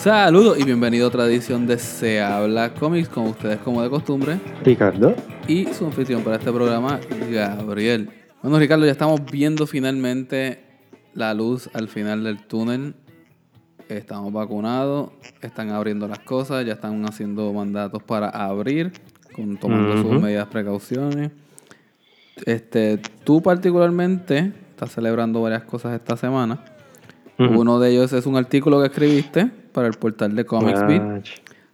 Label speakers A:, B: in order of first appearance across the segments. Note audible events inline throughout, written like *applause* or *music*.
A: Saludos y bienvenido a otra edición de Se Habla Comics con ustedes como de costumbre.
B: Ricardo.
A: Y su anfitrión para este programa, Gabriel. Bueno, Ricardo, ya estamos viendo finalmente la luz al final del túnel. Estamos vacunados, están abriendo las cosas, ya están haciendo mandatos para abrir, con, tomando sus medidas precauciones. Este, tú particularmente estás celebrando varias cosas esta semana. Uno de ellos es un artículo que escribiste para el portal de Comics Beat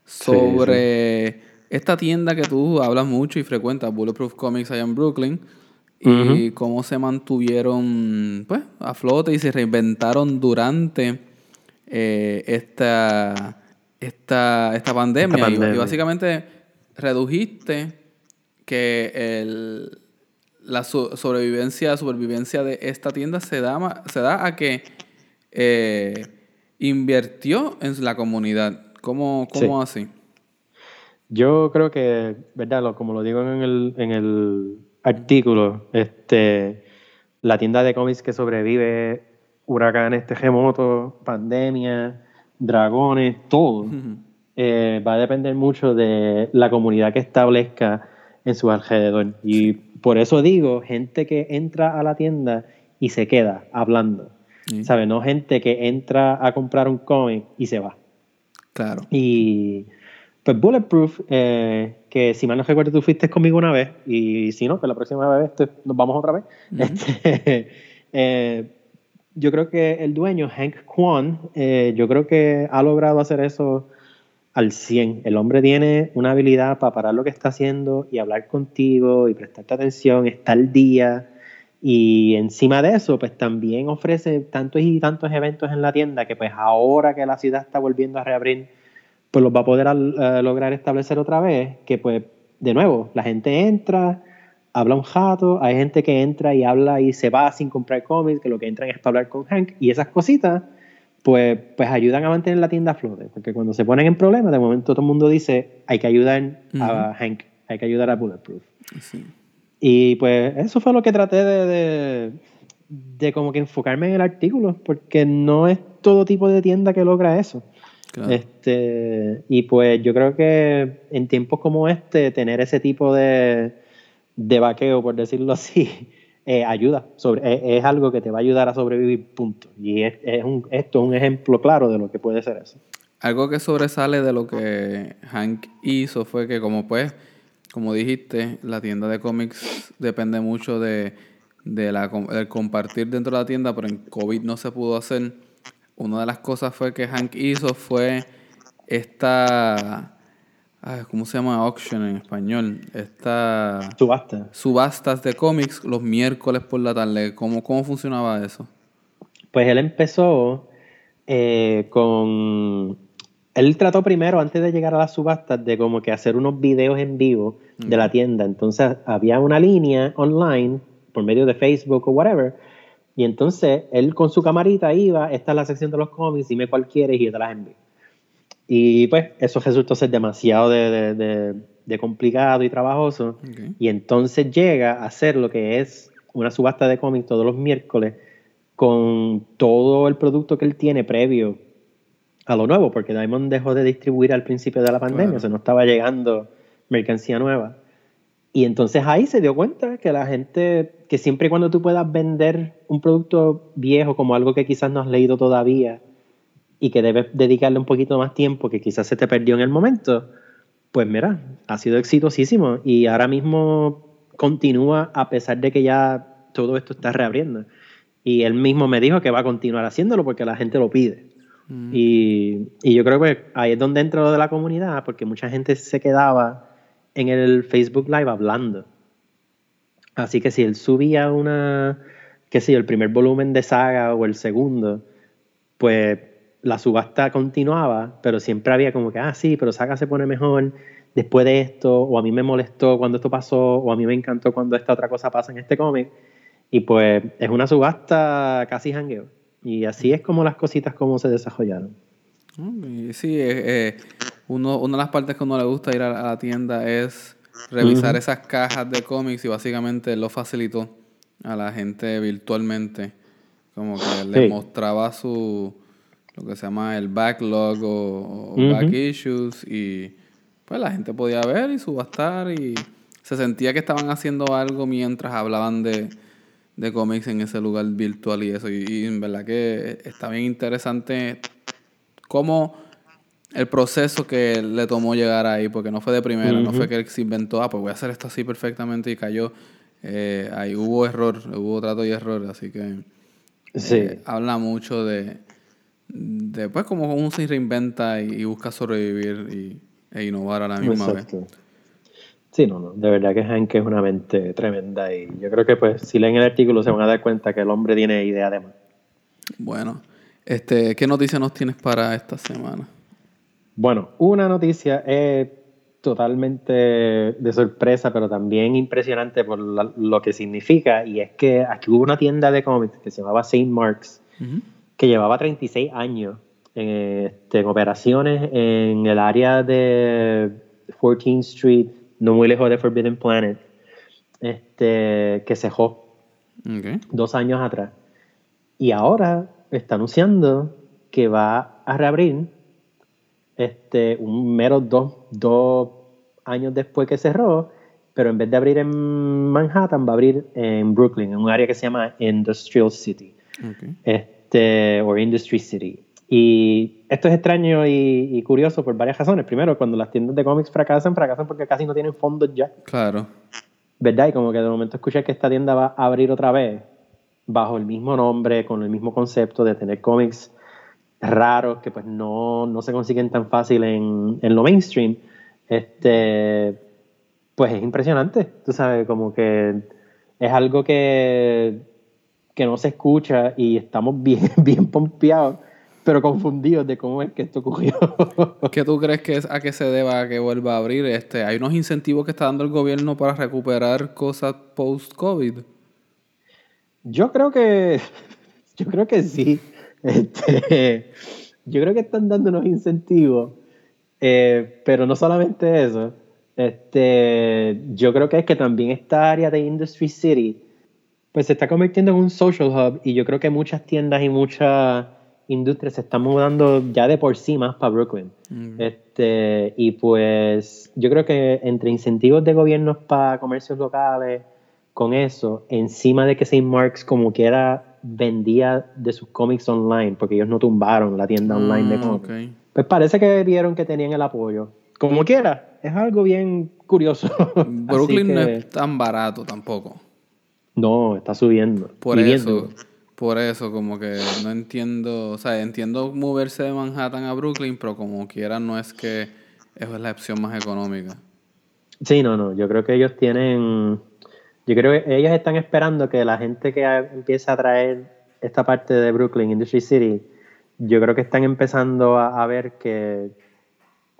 A: sobre esta tienda que tú hablas mucho y frecuentas, Bulletproof Comics allá en Brooklyn, y cómo se mantuvieron pues, a flote y se reinventaron durante eh, esta, esta, esta, pandemia. Y, básicamente redujiste que el, la sobrevivencia, supervivencia de esta tienda se da, se da a que eh, invirtió en la comunidad. ¿Cómo, cómo así?
B: Yo creo que, ¿verdad? como lo digo en el, en el artículo, este, la tienda de cómics que sobrevive huracanes, terremotos, pandemia, dragones, todo, eh, va a depender mucho de la comunidad que establezca en su alrededor. Y por eso digo, gente que entra a la tienda y se queda hablando. ¿Sabes? No gente que entra a comprar un cómic y se va.
A: Claro.
B: Y pues Bulletproof, eh, que si mal no recuerdo tú fuiste conmigo una vez, y si no, pues la próxima vez nos vamos otra vez. Este, *laughs* eh, yo creo que el dueño, Hank Kwan, eh, yo creo que ha logrado hacer eso al 100. El hombre tiene una habilidad para parar lo que está haciendo y hablar contigo y prestarte atención, estar al día. Y encima de eso, pues también ofrece tantos y tantos eventos en la tienda que pues ahora que la ciudad está volviendo a reabrir, pues los va a poder eh, lograr establecer otra vez, que pues de nuevo, la gente entra, habla un jato, hay gente que entra y habla y se va sin comprar cómics, que lo que entran es para hablar con Hank, y esas cositas, pues, pues ayudan a mantener la tienda a flote, porque cuando se ponen en problemas, de momento todo el mundo dice, hay que ayudar a Hank, hay que ayudar a Bulletproof. Sí. Y pues eso fue lo que traté de, de, como que enfocarme en el artículo, porque no es todo tipo de tienda que logra eso. Este, y pues yo creo que en tiempos como este, tener ese tipo de, de vaqueo, por decirlo así, *laughs* eh, ayuda. Sobre, es, algo que te va a ayudar a sobrevivir, punto. Y es, es un, esto es un ejemplo claro de lo que puede ser eso.
A: Algo que sobresale de lo que Hank hizo fue que como pues como dijiste, la tienda de cómics depende mucho de, la, del compartir dentro de la tienda, pero en COVID no se pudo hacer. Una de las cosas fue que Hank hizo fue esta, ¿cómo se llama? Auction en español. Esta...
B: Subasta.
A: Subastas de cómics los miércoles por la tarde. ¿Cómo, cómo funcionaba eso?
B: Pues él empezó eh, con él trató primero, antes de llegar a las subastas, de como que hacer unos videos en vivo de la tienda. Entonces había una línea online por medio de Facebook o whatever. Y entonces él con su camarita iba, esta es la sección de los cómics, dime cuál quieres y yo te las envío. Y pues eso resultó ser demasiado de, complicado y trabajoso. Y entonces llega a hacer lo que es una subasta de cómics todos los miércoles con todo el producto que él tiene previo a lo nuevo, porque Diamond dejó de distribuir al principio de la pandemia, o sea, no estaba llegando mercancía nueva. Y entonces ahí se dio cuenta que la gente, que siempre y cuando tú puedas vender un producto viejo como algo que quizás no has leído todavía y que debes dedicarle un poquito más tiempo, que quizás se te perdió en el momento, pues mira, ha sido exitosísimo y ahora mismo continúa a pesar de que ya todo esto está reabriendo. Y él mismo me dijo que va a continuar haciéndolo porque la gente lo pide. Mm. Y, yo creo que ahí es donde entra lo de la comunidad, porque mucha gente se quedaba en el Facebook Live hablando. Así que si él subía una, qué sé el primer volumen de saga o el segundo, pues la subasta continuaba, pero siempre había como que, ah, sí, pero saga se pone mejor después de esto, o a mí me molestó cuando esto pasó, o a mí me encantó cuando esta otra cosa pasa en este cómic. Y pues es una subasta casi jangueo. Y así es como las cositas como se desarrollaron.
A: Sí, eh, eh, uno, una de las partes que uno le gusta ir a, la tienda es revisar esas cajas de cómics y básicamente lo facilitó a la gente virtualmente. Como que le mostraba su, lo que se llama el backlog o, o back issues y pues la gente podía ver y subastar y se sentía que estaban haciendo algo mientras hablaban de, de cómics en ese lugar virtual y eso. Y, en verdad que está bien interesante cómo el proceso que le tomó llegar ahí, porque no fue de primera, no fue que él se inventó, ah, pues voy a hacer esto así perfectamente y cayó. Eh, ahí hubo error, hubo trato y error, así que eh, habla mucho de, de pues como uno se reinventa y, busca sobrevivir y, e innovar a la misma vez.
B: Sí, no, no, de verdad que Hank es una mente tremenda y yo creo que pues si leen el artículo se van a dar cuenta que el hombre tiene idea de más.
A: Bueno, este, ¿qué noticia nos tienes para esta semana?
B: Bueno, una noticia es totalmente de sorpresa, pero también impresionante por lo que significa, y es que aquí hubo una tienda de cómics que se llamaba St. Mark's, que llevaba 36 años en, este, en operaciones en el área de 14th Street no muy lejos de Forbidden Planet, este, que cejó dos años atrás. Y ahora está anunciando que va a reabrir este, un mero dos, dos años después que cerró, pero en vez de abrir en Manhattan, va a abrir en Brooklyn, en un área que se llama Industrial City, este, o Industry City. Y esto es extraño y, curioso por varias razones. Primero, cuando las tiendas de cómics fracasan, fracasan porque casi no tienen fondos ya.
A: Claro.
B: ¿Verdad? Y como que de momento escuchas que esta tienda va a abrir otra vez bajo el mismo nombre, con el mismo concepto de tener cómics raros que pues no, no se consiguen tan fácil en, en, lo mainstream, este, pues es impresionante. Tú sabes, como que es algo que, que no se escucha y estamos bien, *laughs* bien pompeados pero confundidos de cómo es que esto ocurrió. *laughs*
A: ¿Qué tú crees que es a qué se deba que vuelva a abrir? Este, ¿Hay unos incentivos que está dando el gobierno para recuperar cosas post-COVID?
B: Yo creo que, *laughs* yo creo que sí. Este, *laughs* yo creo que están dando unos incentivos, eh, pero no solamente eso. Este, yo creo que es que también esta área de Industry City, pues se está convirtiendo en un social hub y yo creo que muchas tiendas y muchas industria se está mudando ya de por sí más para Brooklyn. este, y pues yo creo que entre incentivos de gobiernos para comercios locales, con eso, encima de que St. Mark's como quiera vendía de sus cómics online, porque ellos no tumbaron la tienda online de cómics. Pues parece que vieron que tenían el apoyo. Como quiera, es algo bien curioso. *laughs*
A: Brooklyn no es tan barato tampoco.
B: No, está subiendo.
A: Por eso. Por eso, como que no entiendo, o sea, entiendo moverse de Manhattan a Brooklyn, pero como quiera no es que es la opción más económica.
B: Sí, no, no, yo creo que ellos tienen, yo creo que ellos están esperando que la gente que empiece a traer esta parte de Brooklyn, Industry City, yo creo que están empezando a ver que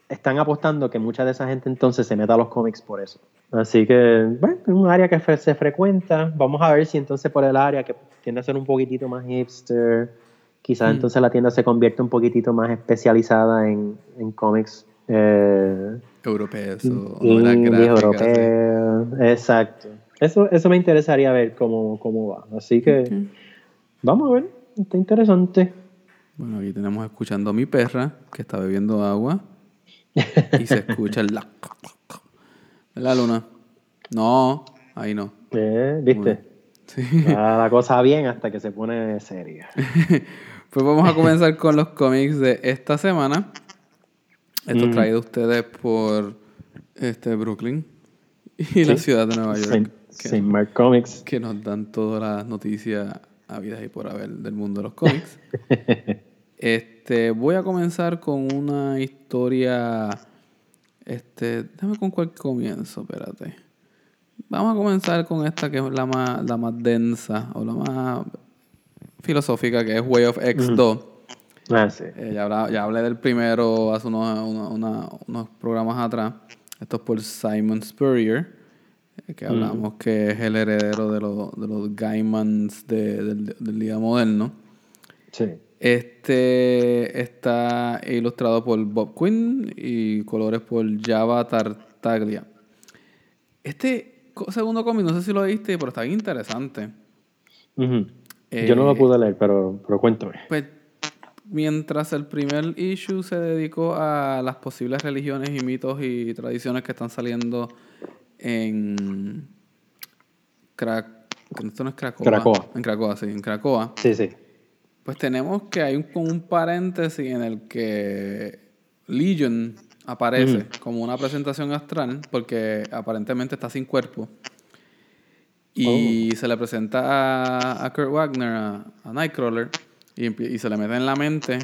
B: están apostando que mucha de esa gente entonces se meta a los cómics por eso. Así que, bueno, es un área que se frecuenta. Vamos a ver si entonces por el área que tiende a ser un poquitito más hipster, quizás mm. entonces la tienda se convierte un poquitito más especializada en, en cómics
A: eh, europeos
B: o europeos. Exacto. Eso, eso me interesaría ver cómo, cómo va. Así que, vamos a ver. Está interesante.
A: Bueno, aquí tenemos escuchando a mi perra que está bebiendo agua y se escucha el la. la luna? No, ahí no.
B: Eh, ¿Viste? Sí. la cosa bien hasta que se pone seria. *laughs*
A: pues vamos a comenzar con los cómics de esta semana. Esto mm. traído a ustedes por este Brooklyn y la ciudad de Nueva York.
B: Saint, Mark Comics.
A: Que nos dan todas las noticias habidas y por haber del mundo de los cómics. *laughs* Este, voy a comenzar con una historia. Este, déjame con cuál comienzo, espérate. Vamos a comenzar con esta que es la más, la más densa o la más filosófica, que es Way of X2.
B: Ah, sí.
A: Eh, ya, hablé del primero hace unos, unos programas atrás. Esto es por Simon Spurrier, eh, que hablamos que es el heredero de, los, de los Gaimans del, del día moderno.
B: Sí.
A: Este está ilustrado por Bob Quinn y colores por Java Tartaglia. Este segundo cómic, no sé si lo viste, pero está bien interesante.
B: Yo no lo pude leer, pero, pero cuéntame.
A: Pues mientras el primer issue se dedicó a las posibles religiones y mitos y tradiciones que están saliendo en Crac esto no es Cracoa.
B: Cracoa.
A: En Cracoa, sí, en Cracoa.
B: Sí, sí.
A: Pues tenemos que hay un, un paréntesis en el que Legion aparece como una presentación astral porque aparentemente está sin cuerpo. Y se le presenta a, a Kurt Wagner, a, a Nightcrawler, y, se le mete en la mente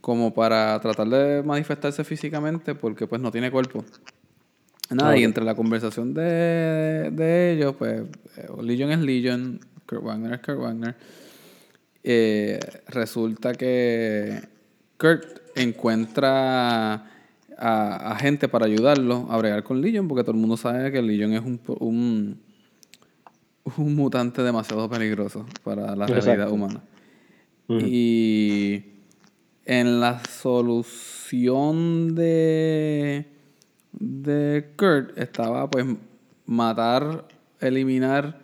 A: como para tratar de manifestarse físicamente porque pues no tiene cuerpo. Nada, y entre la conversación de, de ellos, pues eh, Legion es Legion, Kurt Wagner es Kurt Wagner. Eh, resulta que Kurt encuentra a, a gente para ayudarlo a bregar con Legion, porque todo el mundo sabe que Legion es un, un, un mutante demasiado peligroso para la realidad
B: Exacto.
A: humana.
B: Ujú.
A: Y en la solución de, de Kurt estaba pues matar, eliminar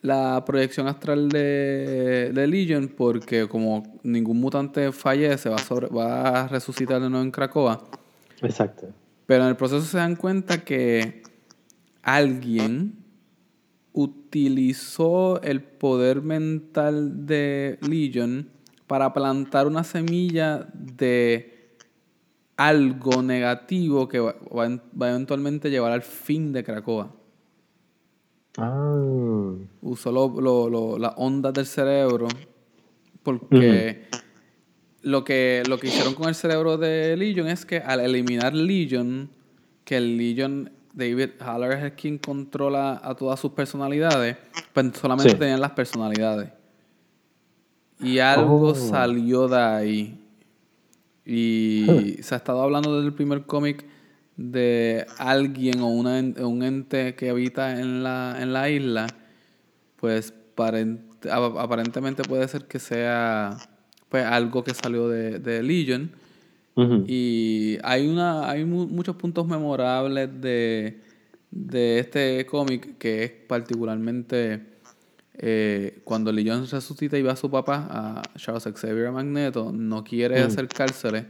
A: la proyección astral de, de Legion porque como ningún mutante fallece va a, sobre- va a resucitar de nuevo en Krakoa.
B: Exacto.
A: Pero en el proceso se dan cuenta que alguien utilizó el poder mental de Legion para plantar una semilla de algo negativo que va, va eventualmente llevar al fin de Krakoa.
B: Ah.
A: Usó lo- lo- lo- las ondas del cerebro porque lo, que, lo que hicieron con el cerebro de Legion es que al eliminar Legion, que el Legion, David Haller es el quien controla a todas sus personalidades, pues solamente
B: Sí.
A: tenían las personalidades. Y algo
B: Oh.
A: salió de ahí. Y se ha estado hablando desde el primer cómic de alguien o una un ente que habita en la, en la isla, pues parent- ap- aparentemente puede ser que sea pues algo que salió de, de Legion. Y hay una hay mu- muchos puntos memorables de, de este cómic que es particularmente eh, cuando Legion resucita y va a su papá, a Charles Xavier Magneto, no quiere
B: Mm.
A: acercársele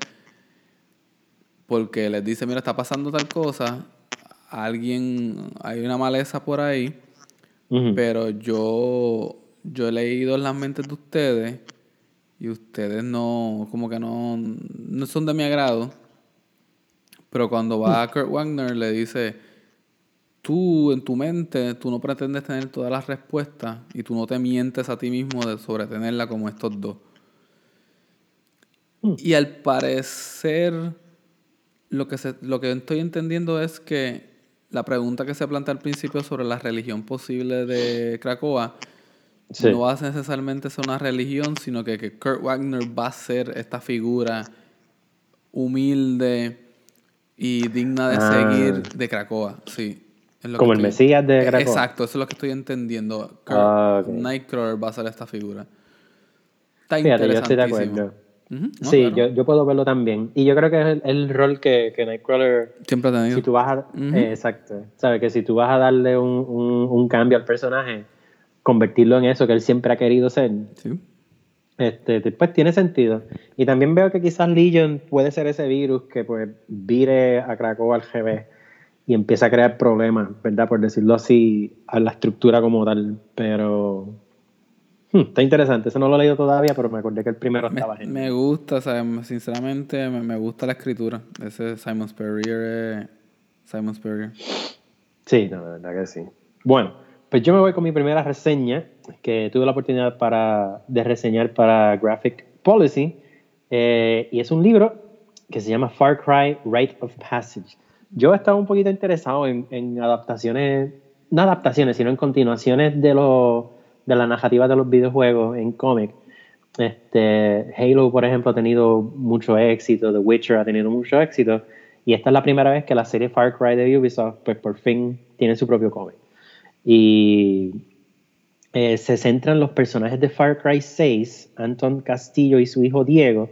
A: porque les dice, mira, está pasando tal cosa, alguien, hay una maleza por ahí, pero yo, yo he leído en las mentes de ustedes y ustedes no, como que no, no son de mi agrado. Pero cuando va a Kurt Wagner le dice, tú en tu mente, tú no pretendes tener todas las respuestas y tú no te mientes a ti mismo de sobre tenerla como estos dos.
B: Mm.
A: Y al parecer, lo que, se, lo que estoy entendiendo es que la pregunta que se plantea al principio sobre la religión posible de Krakoa
B: Sí.
A: no va a necesariamente ser una religión, sino que, que Kurt Wagner va a ser esta figura humilde y digna de
B: Ah.
A: seguir de Krakoa. Sí.
B: Como el
A: estoy-
B: Mesías de
A: Eh,
B: Krakoa.
A: Exacto, eso es lo que estoy entendiendo. Kurt
B: Ah.
A: Nightcrawler va a ser esta figura. Está
B: Fíjate, yo estoy de acuerdo.
A: No,
B: sí,
A: claro.
B: yo, yo puedo verlo también. Y yo creo que es el, el rol que, que Nightcrawler
A: Siempre ha tenido.
B: Si tú vas a, eh, exacto. ¿Sabes? Que si tú vas a darle un, un- un cambio al personaje, convertirlo en eso que él siempre ha querido ser,
A: Sí.
B: este, te- pues tiene sentido. Y también veo que quizás Legion puede ser ese virus que pues vire a Krakow al GB y empieza a crear problemas, ¿verdad? Por decirlo así, a la estructura como tal. Pero hmm, está interesante. Eso no lo he leído todavía, pero me acordé que el primero
A: Me,
B: estaba genial.
A: me gusta, o sea, sinceramente me, me gusta la escritura. Ese Simon Spurrier es Simon Spurrier.
B: Sí, no, la verdad que sí. Bueno, pues yo me voy con mi primera reseña, que tuve la oportunidad para, de reseñar para Graphic Policy, eh, y es un libro que se llama Far Cry Rite of Passage. Yo estaba un poquito interesado en, en adaptaciones, no adaptaciones, sino en continuaciones de, los de la narrativa de los videojuegos en cómic. Este, Halo, por ejemplo, ha tenido mucho éxito, The Witcher ha tenido mucho éxito, y esta es la primera vez que la serie Far Cry de Ubisoft, pues por fin tiene su propio cómic. Y eh, se centran los personajes de Far Cry 6, Anton Castillo y su hijo Diego,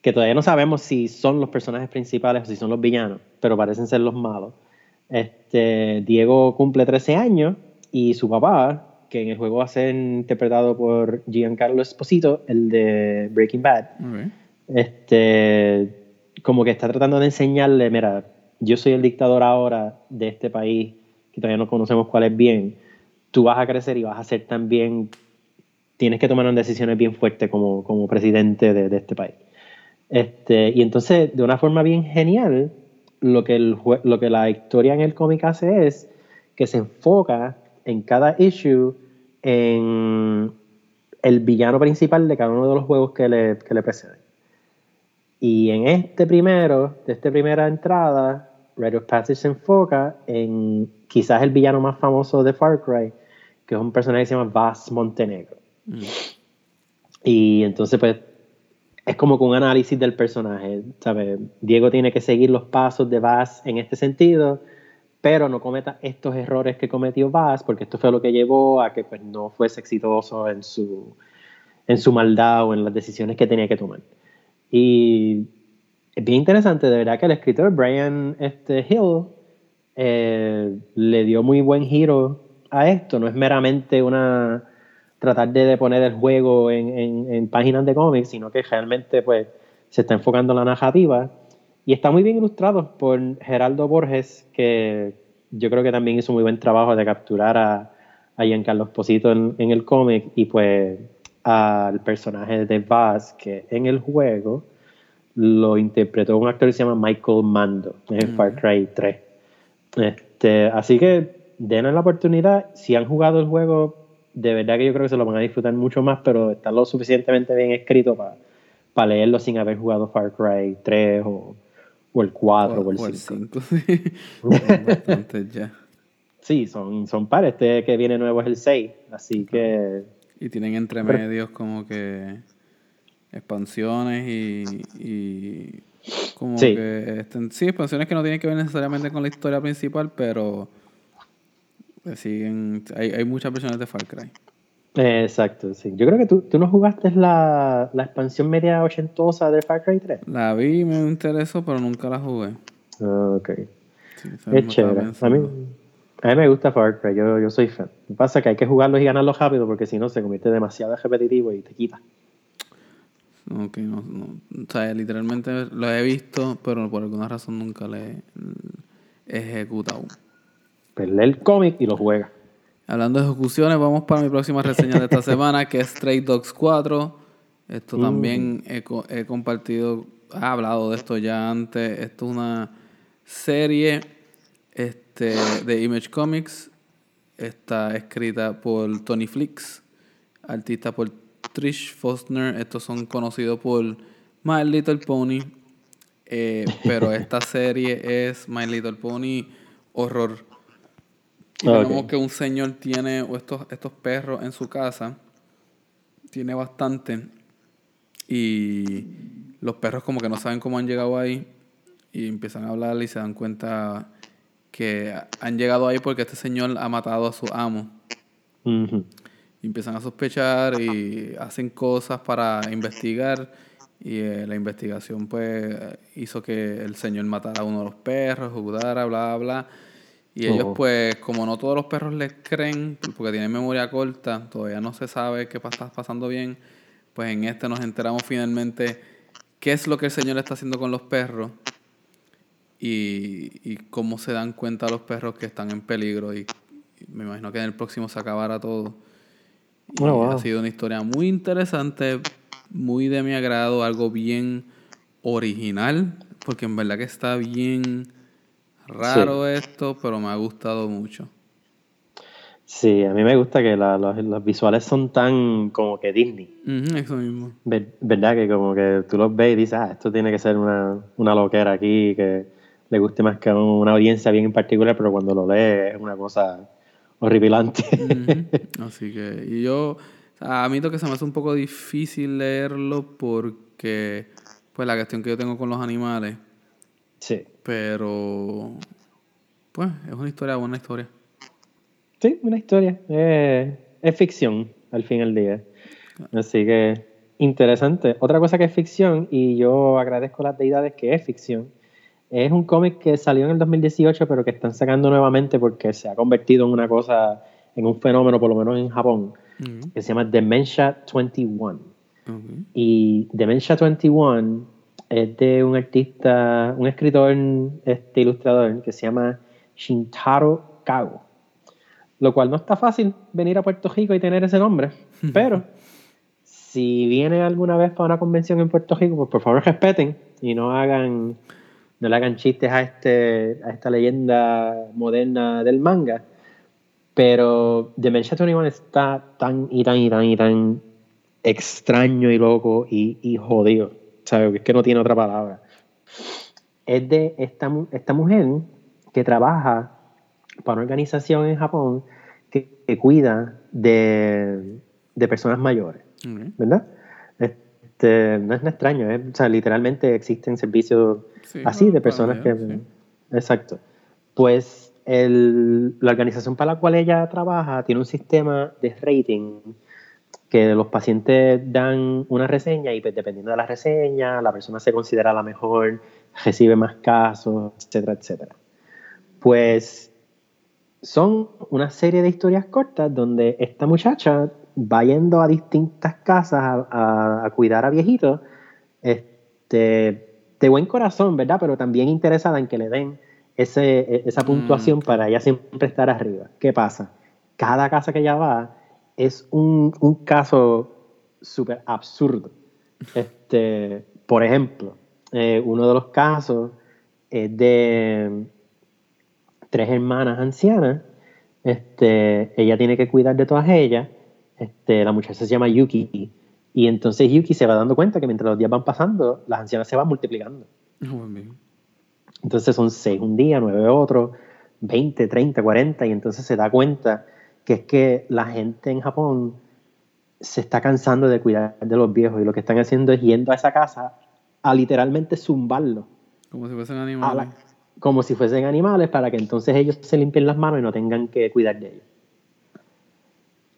B: que todavía no sabemos si son los personajes principales o si son los villanos, pero parecen ser los malos. Este, Diego cumple 13 años y su papá, que en el juego va a ser interpretado por Giancarlo Esposito, el de Breaking Bad. Este, como que está tratando de enseñarle, mira, yo soy el dictador ahora de este país, que todavía no conocemos cuál es bien. Tú vas a crecer y vas a ser también, tienes que tomar unas decisiones bien fuertes como, como presidente de, este país. Este, y entonces, de una forma bien genial, lo que, lo que la historia en el cómic hace es que se enfoca en cada issue en el villano principal de cada uno de los juegos que le, que le preceden. Y en este primero, de esta primera entrada, Red of Passage se enfoca en quizás el villano más famoso de Far Cry, que es un personaje que se llama Vas Montenegro. Mm. Y entonces, pues, es como con un análisis del personaje, ¿sabes? Diego tiene que seguir los pasos de Vaz en este sentido, pero no cometa estos errores que cometió Vaz, porque esto fue lo que llevó a que pues, no fuese exitoso en su, en su maldad o en las decisiones que tenía que tomar. Y es bien interesante, de verdad que el escritor Brian este, Hill eh, le dio muy buen giro a esto, no es meramente una tratar de, poner el juego en, páginas de cómics, sino que realmente pues, se está enfocando en la narrativa. Y está muy bien ilustrado por Geraldo Borges, que yo creo que también hizo muy buen trabajo de capturar a, a Giancarlo Esposito en, en el cómic y pues al personaje de Vaz, que en el juego lo interpretó un actor que se llama Michael Mando en Far Cry 3. Este, así que denle la oportunidad. Si han jugado el juego, de verdad que yo creo que se lo van a disfrutar mucho más, pero está lo suficientemente bien escrito para leerlo sin haber jugado Far Cry 3 o, el 4 o, el 5. *laughs* sí. ya. Sí, son, son pares. Este que viene nuevo es el 6, así que...
A: Y tienen entre medios como que expansiones y, y como que... Estén, sí, expansiones que no tienen que ver necesariamente con la historia principal, pero siguen, hay, hay muchas versiones de Far Cry.
B: exacto, sí. Yo creo que tú, tú no jugaste la, la, expansión media ochentosa de Far Cry 3.
A: La vi me interesó, pero nunca la jugué.
B: Ah, ok. es chévere. A mí, a mí me gusta Far Cry, yo, yo soy fan. Lo que pasa es que hay que jugarlo y ganarlo rápido porque si no se convierte demasiado repetitivo y te quita.
A: Ok, no, no. O sea, literalmente lo he visto, pero por alguna razón nunca le he ejecutado.
B: Pues lee el cómic y lo juega.
A: Hablando de ejecuciones, vamos para mi próxima reseña de esta *laughs* semana, que es Stray Dogs 4. Esto mm. también he, compartido, he hablado de esto ya antes. Esto es una serie este, de Image Comics. Está escrita por Tony Flix, artista por Trish Fostner. Estos son conocidos por My Little Pony. Eh, pero esta *laughs* serie es My Little Pony Horror y que un señor tiene estos, estos perros en su casa. Tiene bastante. Y los perros como que no saben cómo han llegado ahí. Y empiezan a hablar y se dan cuenta que han llegado ahí porque este señor ha matado a su amo. Y empiezan a sospechar y hacen cosas para investigar. Y eh, la investigación pues hizo que el señor matara a uno de los perros, jugara, bla, bla, bla. Y ellos, pues, como no todos los perros les creen, porque tienen memoria corta, todavía no se sabe qué está pasando bien, pues en este nos enteramos finalmente qué es lo que el Señor está haciendo con los perros y, y cómo se dan cuenta los perros que están en peligro. Y, me imagino que en el próximo se acabará todo. Oh, ha sido una historia muy interesante, muy de mi agrado, algo bien original, porque en verdad que está bien Raro esto, pero me ha gustado mucho.
B: Sí, a mí me gusta que los, visuales son tan como que Disney.
A: eso mismo.
B: ¿Verdad? Que como que tú los ves y dices, ah, esto tiene que ser una, una loquera aquí, que le guste más que a una audiencia bien en particular, pero cuando lo lees es una cosa horripilante. *laughs*
A: Así que, y yo, a mí lo que se me hace un poco difícil leerlo porque, pues la cuestión que yo tengo con los animales,
B: Sí.
A: Pero, pues, es una historia, buena historia.
B: Sí, una historia. es ficción, al fin del día. Así que, interesante. Otra cosa que es ficción, y yo agradezco las deidades que es ficción, es un cómic que salió en el 2018, pero que están sacando nuevamente porque se ha convertido en una cosa en un fenómeno, por lo menos en Japón, que se llama Dementia 21.
A: Ok.
B: Y Dementia 21 es de un artista, un escritor, este ilustrador que se llama Shintaro Kago. Lo cual no está fácil venir a Puerto Rico y tener ese nombre. *laughs* Pero si viene alguna vez para una convención en Puerto Rico, pues por favor respeten y no hagan, no le hagan chistes a este, a esta leyenda moderna del manga. Pero Dementia 21 está tan y tan y tan y tan extraño y loco y, y jodido. ¿Sabes? Es que no tiene otra palabra. Es de esta, esta mujer que trabaja para una organización en Japón que, que cuida de, de personas mayores. ¿verdad? Este, no es extraño, ¿eh? o sea, literalmente existen servicios
A: Sí,
B: así de personas que...
A: sí.
B: Exacto. Pues el- la organización para la cual ella trabaja tiene un sistema de rating que los pacientes dan una reseña y pues, dependiendo de la reseña, la persona se considera la mejor, recibe más casos, etcétera, etcétera. Pues son una serie de historias cortas donde esta muchacha va yendo a distintas casas a, a- a cuidar a viejitos, este, de buen corazón, ¿verdad? Pero también interesada en que le den ese, esa puntuación para ella siempre estar arriba. ¿Qué pasa? Cada casa que ella va es un, un caso súper absurdo. Este, por ejemplo, eh, uno de los casos es de tres hermanas ancianas. Este, ella tiene que cuidar de todas ellas. Este, la muchacha se llama Yuki. Y entonces Yuki se va dando cuenta que mientras los días van pasando, las ancianas se van multiplicando.
A: Ah.
B: Entonces son seis un día, nueve otro, 20, 30, 40, y entonces se da cuenta que es que la gente en Japón se está cansando de cuidar de los viejos y lo que están haciendo es yendo a esa casa a literalmente zumbarlo,
A: Como si fuesen animales.
B: la- como si fuesen animales para que entonces ellos se limpien las manos y no tengan que cuidar de ellos.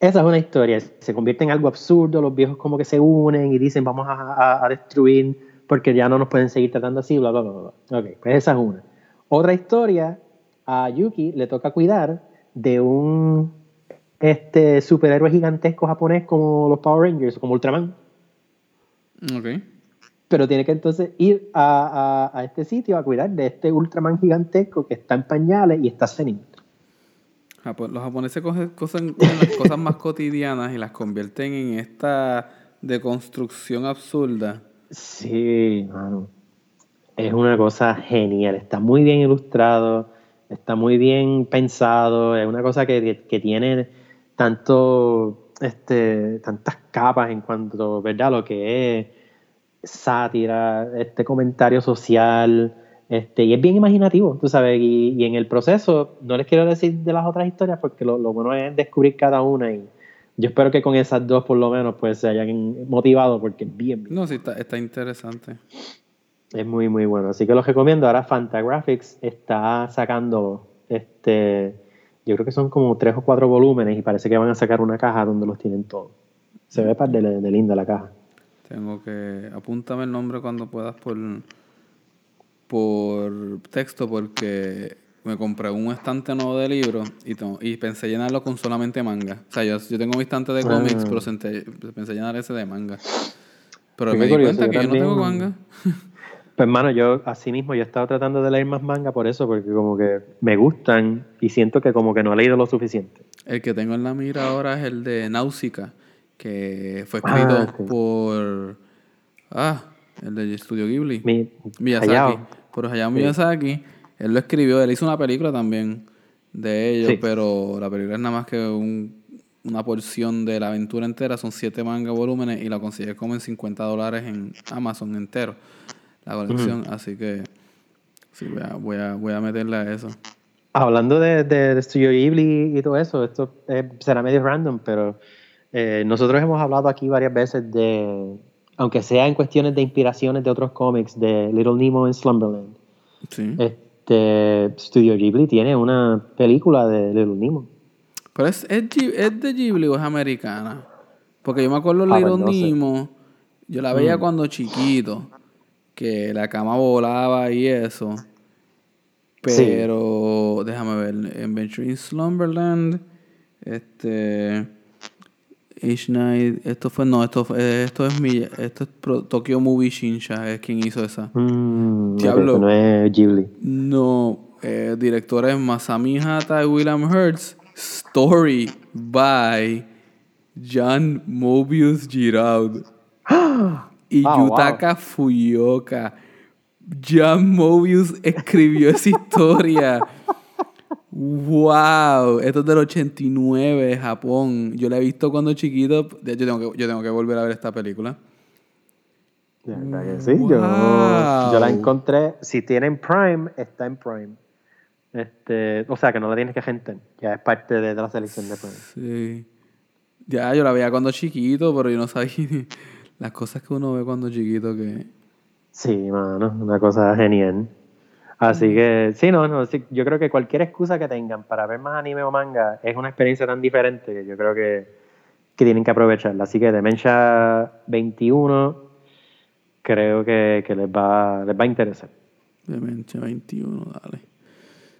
B: Esa es una historia, se convierte en algo absurdo, los viejos como que se unen y dicen vamos a, a- a destruir porque ya no nos pueden seguir tratando así, bla, bla, bla, bla. Ok, pues esa es una. Otra historia, a Yuki le toca cuidar de un este superhéroe gigantesco japonés como los Power Rangers, como Ultraman,
A: Ok.
B: pero tiene que entonces ir a, a- a este sitio a cuidar de este Ultraman gigantesco que está en pañales y está senil.
A: Los japoneses cogen, las cosas más cotidianas y las convierten en esta deconstrucción absurda.
B: Sí. Es una cosa genial. Está muy bien ilustrado, está muy bien pensado. Es una cosa que, que tiene tanto, este, tantas capas en cuanto, ¿verdad? Lo que es sátira, este comentario social, este, y es bien imaginativo, tú sabes, y, y en el proceso, no les quiero decir de las otras historias porque lo, lo bueno es descubrir cada una y yo espero que con esas dos por lo menos pues se hayan motivado porque es bien, bien
A: No, sí, está, está interesante.
B: es muy, muy bueno. Así que los recomiendo. Ahora Fantagraphics está sacando, este, yo creo que son como tres o cuatro volúmenes y parece que van a sacar una caja donde los tienen todos. Se ve de, de linda la caja.
A: Tengo que. Apúntame el nombre cuando puedas por. por texto, porque me compré un estante nuevo de libros y, y pensé llenarlo con solamente manga. O sea, yo, yo tengo mi estante de cómics,
B: Ah.
A: pero senté- pensé llenar ese de manga. Pero
B: Qué
A: me di cuenta
B: yo
A: que yo no tengo manga. *laughs*
B: Pues hermano, yo así mismo yo he estado tratando de leer más manga por eso, porque como que me gustan y siento que como que no he leído lo suficiente.
A: El que tengo en la mira ahora es el de Náusica, que fue
B: Ah,
A: escrito
B: sí.
A: por. Ah, el de Studio Ghibli.
B: Mi,
A: Miyazaki.
B: Hayao.
A: Por Hayao
B: Sí.
A: Miyazaki. Él lo escribió, él hizo una película también de ellos,
B: Sí.
A: pero la película es nada más que un- una porción de la aventura entera, son siete manga volúmenes y la consigues como en 50 dólares en Amazon entero, la colección, así que sí, voy a, voy a, voy a meterle a eso.
B: Hablando de, de, de Studio Ghibli y todo eso, esto eh, será medio random, pero eh, nosotros hemos hablado aquí varias veces de, aunque sea en cuestiones de inspiraciones de otros cómics, de Little Nemo en Slumberland.
A: Sí.
B: Este Studio Ghibli tiene una película de Little Nemo.
A: Pero es, es, es de Ghibli o es americana. Porque yo me acuerdo
B: Ah,
A: Little
B: pues sé.
A: Nemo, yo la veía
B: Mm.
A: cuando chiquito, que la cama volaba y eso.
B: Sí.
A: Pero déjame ver, Adventure in Slumberland Este. H Night. Esto fue. No, esto, fue- eh, esto es mi. Esto es Pro- Tokyo Movie Shinsha. Es quien hizo esa.
B: Mm,
A: Diablo.
B: no es Ghibli.
A: No. Eh, directores Masami Hata y William Hertz. Story by Jan Mobius Giraud. *gasps* y
B: wow.
A: Yutaka Fuyoka. Jan Mobius escribió esa historia. *laughs* ¡Wow! Esto es del 89, Japón. Yo la he visto cuando chiquito. Yo tengo que, yo tengo que volver a ver esta película.
B: Verdad que sí, yo,
A: Wow.
B: yo la encontré. Si tienen Prime, está en Prime. Este, o sea que no la tienes que gente, ya es parte de, de la selección de Prime.
A: Sí. Ya, yo la veía cuando chiquito, pero yo no sabía *laughs* las cosas que uno ve cuando chiquito que...
B: Sí, mano, una cosa genial. Así que, sí, no, no, sí, yo creo que cualquier excusa que tengan para ver más anime o manga es una experiencia tan diferente que yo creo que, que tienen que aprovecharla. Así que Dementia 21 creo que, que les, va, les va a interesar.
A: Dementia 21, dale.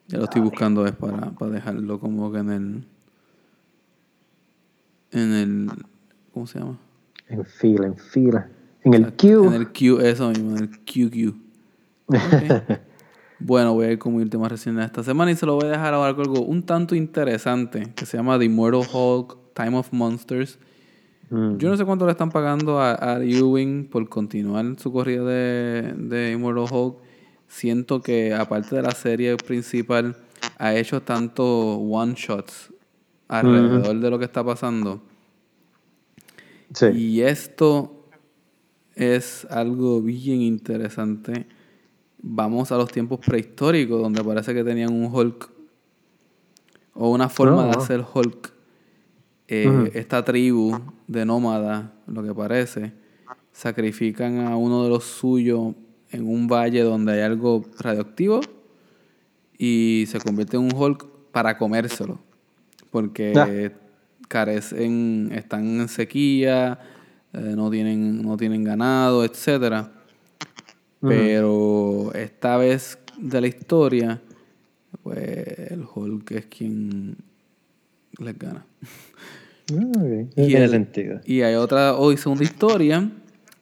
A: Ya lo estoy buscando es para, para dejarlo como que en el... En el... ¿Cómo se llama?
B: En fila, en fila. En el queue.
A: En el Q, eso mismo, en el QQ. Ok. *laughs* bueno, voy a ir con mi última reseña de esta semana y se lo voy a dejar ahora con algo un tanto interesante que se llama The Immortal Hulk Time of Monsters.
B: Mm.
A: Yo no sé cuánto le están pagando a, a Ewing por continuar su corrida de, de Immortal Hulk. Siento que aparte de la serie principal, ha hecho tantos one-shots alrededor de lo que está pasando.
B: Sí.
A: Y esto es algo bien interesante. Vamos a los tiempos prehistóricos, donde parece que tenían un Hulk o una forma
B: Oh,
A: de hacer Hulk. Eh, Esta tribu de nómadas, lo que parece, sacrifican a uno de los suyos en un valle donde hay algo radioactivo y se convierte en un Hulk para comérselo. Porque
B: Ah.
A: carecen, están en sequía, eh, no, tienen, no tienen ganado, etcétera. Pero esta vez de la historia, pues el Hulk es quien les gana.
B: Ah.
A: Y
B: Tiene
A: el-
B: sentido.
A: Y hay otra, hoy segunda historia.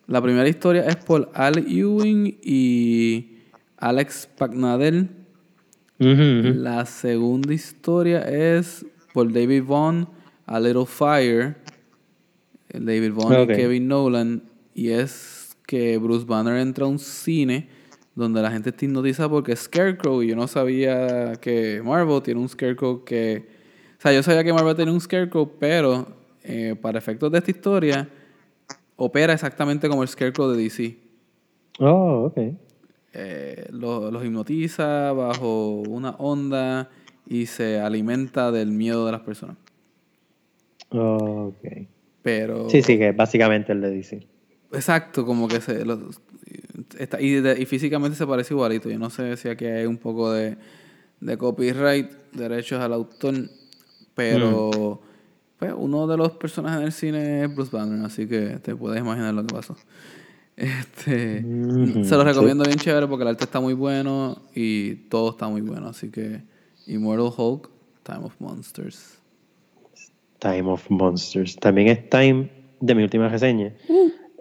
A: La primera historia es por Al Ewing y Alex Pagnadel. La segunda historia es por David Vaughn, A Little Fire. David Vaughn y Kevin Nolan. Y es que Bruce Banner entra a un cine donde la gente está hipnotizada porque Scarecrow, y yo no sabía que Marvel tiene un Scarecrow que... O sea, yo sabía que Marvel tenía un Scarecrow, pero eh, para efectos de esta historia, opera exactamente como el Scarecrow de DC.
B: Oh, ok.
A: Eh, lo- los hipnotiza bajo una onda y se alimenta del miedo de las personas.
B: Oh, ok.
A: Pero...
B: Sí, sí, que básicamente el de DC.
A: Exacto, como que se... los- está, y, de- y físicamente se parece igualito. Yo no sé si aquí hay un poco de, de copyright, derechos al autor, pero pues, uno de los personajes en el cine es Bruce Banner, así que te puedes imaginar lo que pasó. Este,
B: Ujú,
A: se los recomiendo bien chévere porque el arte está muy bueno y todo está muy bueno, así que Immortal Hulk, Time of Monsters.
B: Time of Monsters. También es Time de mi última reseña.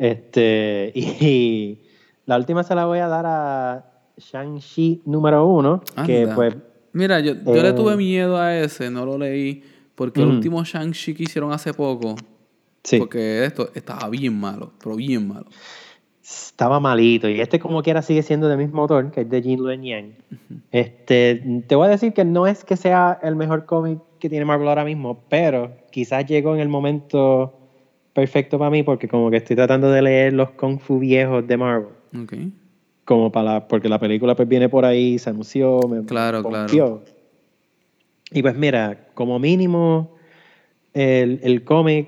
B: Este, *laughs* y, la última se la voy a dar a Shang-Chi número uno, que pues
A: Mira, yo, yo le
B: Eh.
A: tuve miedo a ese, no lo leí, porque el último Shang-Chi que hicieron hace poco,
B: sí,
A: porque esto estaba bien malo, pero bien malo.
B: estaba malito. Y este como quiera sigue siendo del mismo autor, que es de Jin Luen Yang. Este, te voy a decir que no es que sea el mejor cómic que tiene Marvel ahora mismo, pero quizás llegó en el momento perfecto para mí, porque como que estoy tratando de leer los Kung Fu viejos de Marvel.
A: Ok.
B: como para la- porque la película pues viene por ahí, se anunció, me
A: Claro, claro.
B: Y pues mira, como mínimo el, el cómic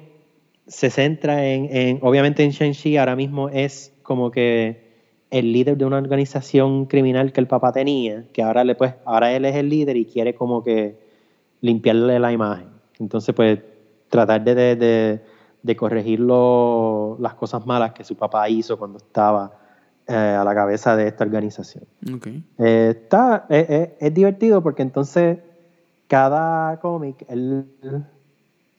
B: se centra en, en- obviamente en Shang-Chi ahora mismo es como que el líder de una organización criminal que el papá tenía, que ahora le pues ahora él es el líder y quiere como que limpiarle la imagen. Entonces pues tratar de, de, de- de corregir lo- las cosas malas que su papá hizo cuando estaba eh, a la cabeza de esta organización. Eh, está, es, es- divertido porque entonces cada cómic él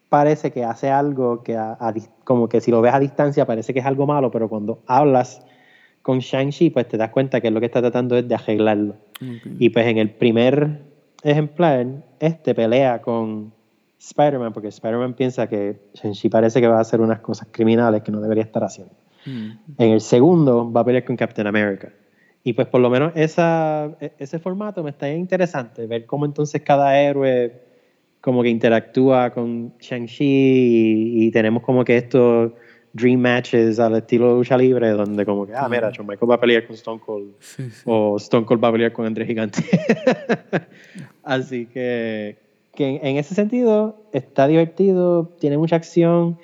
B: parece que hace algo que a- a dis- como que si lo ves a distancia parece que es algo malo, pero cuando hablas con Shang-Chi, pues te das cuenta que lo que está tratando es de arreglarlo. Y pues en el primer ejemplar, este pelea con Spider-Man, porque Spider-Man piensa que Shang-Chi parece que va a hacer unas cosas criminales que no debería estar haciendo.
A: Mm.
B: En el segundo va a pelear con Captain America. Y pues por lo menos esa, e- ese formato me está interesante, ver cómo entonces cada héroe como que interactúa con Shang-Chi y, y tenemos como que estos dream matches al estilo lucha libre donde como que, ah, mira, Shawn Michaels va a pelear con Stone Cold
A: Sí, sí.
B: o Stone Cold va a pelear con André Gigante. *laughs* Así que, que en, ese sentido está divertido, tiene mucha acción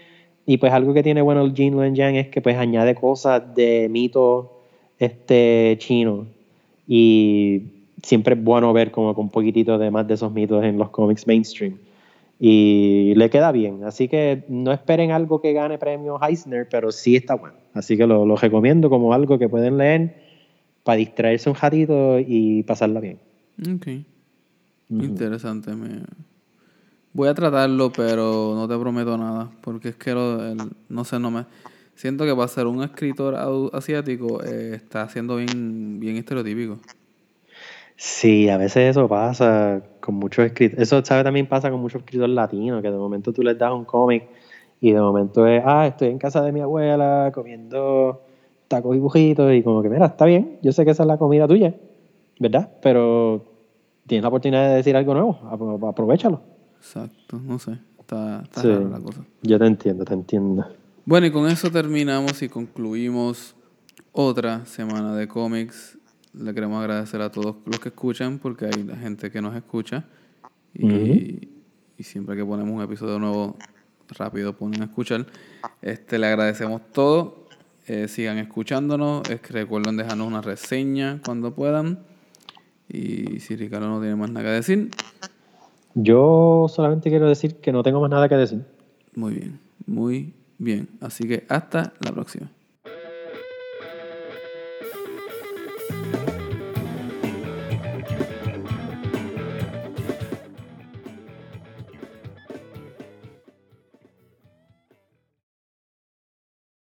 B: y pues algo que tiene bueno el Jin Luen Yang es que pues añade cosas de mito este chino. Y siempre es bueno ver como con un poquitito de más de esos mitos en los cómics mainstream. Y le queda bien, así que no esperen algo que gane premio Eisner, pero sí está bueno, así que lo, lo recomiendo como algo que pueden leer para distraerse un ratito y pasarla bien.
A: Interesante. Me... Voy a tratarlo, pero no te prometo nada. Porque es que lo, el- no sé, no me. Siento que para ser un escritor asiático eh, está siendo bien, bien estereotípico.
B: Sí, a veces eso pasa con muchos escritores. Eso, ¿sabes? También pasa con muchos escritores latinos, que de momento tú les das un cómic y de momento es, ah, estoy en casa de mi abuela comiendo tacos y bujitos y como que, mira, está bien, yo sé que esa es la comida tuya, ¿verdad? Pero tienes la oportunidad de decir algo nuevo, apro- aprovechalo.
A: Exacto, no sé. Está, está
B: Sí.
A: rara la cosa.
B: Yo te entiendo, te entiendo.
A: Bueno, y con eso terminamos y concluimos otra semana de cómics. Le queremos agradecer a todos los que escuchan, porque hay la gente que nos escucha. Y siempre que ponemos un episodio nuevo, rápido ponen a escuchar. Este, le agradecemos todo. Eh, sigan escuchándonos. Es que recuerden dejarnos una reseña cuando puedan. Y si Ricardo no tiene más nada que decir,
B: Yo solamente quiero decir que no tengo más nada que decir.
A: muy bien, muy bien. Así que hasta la próxima.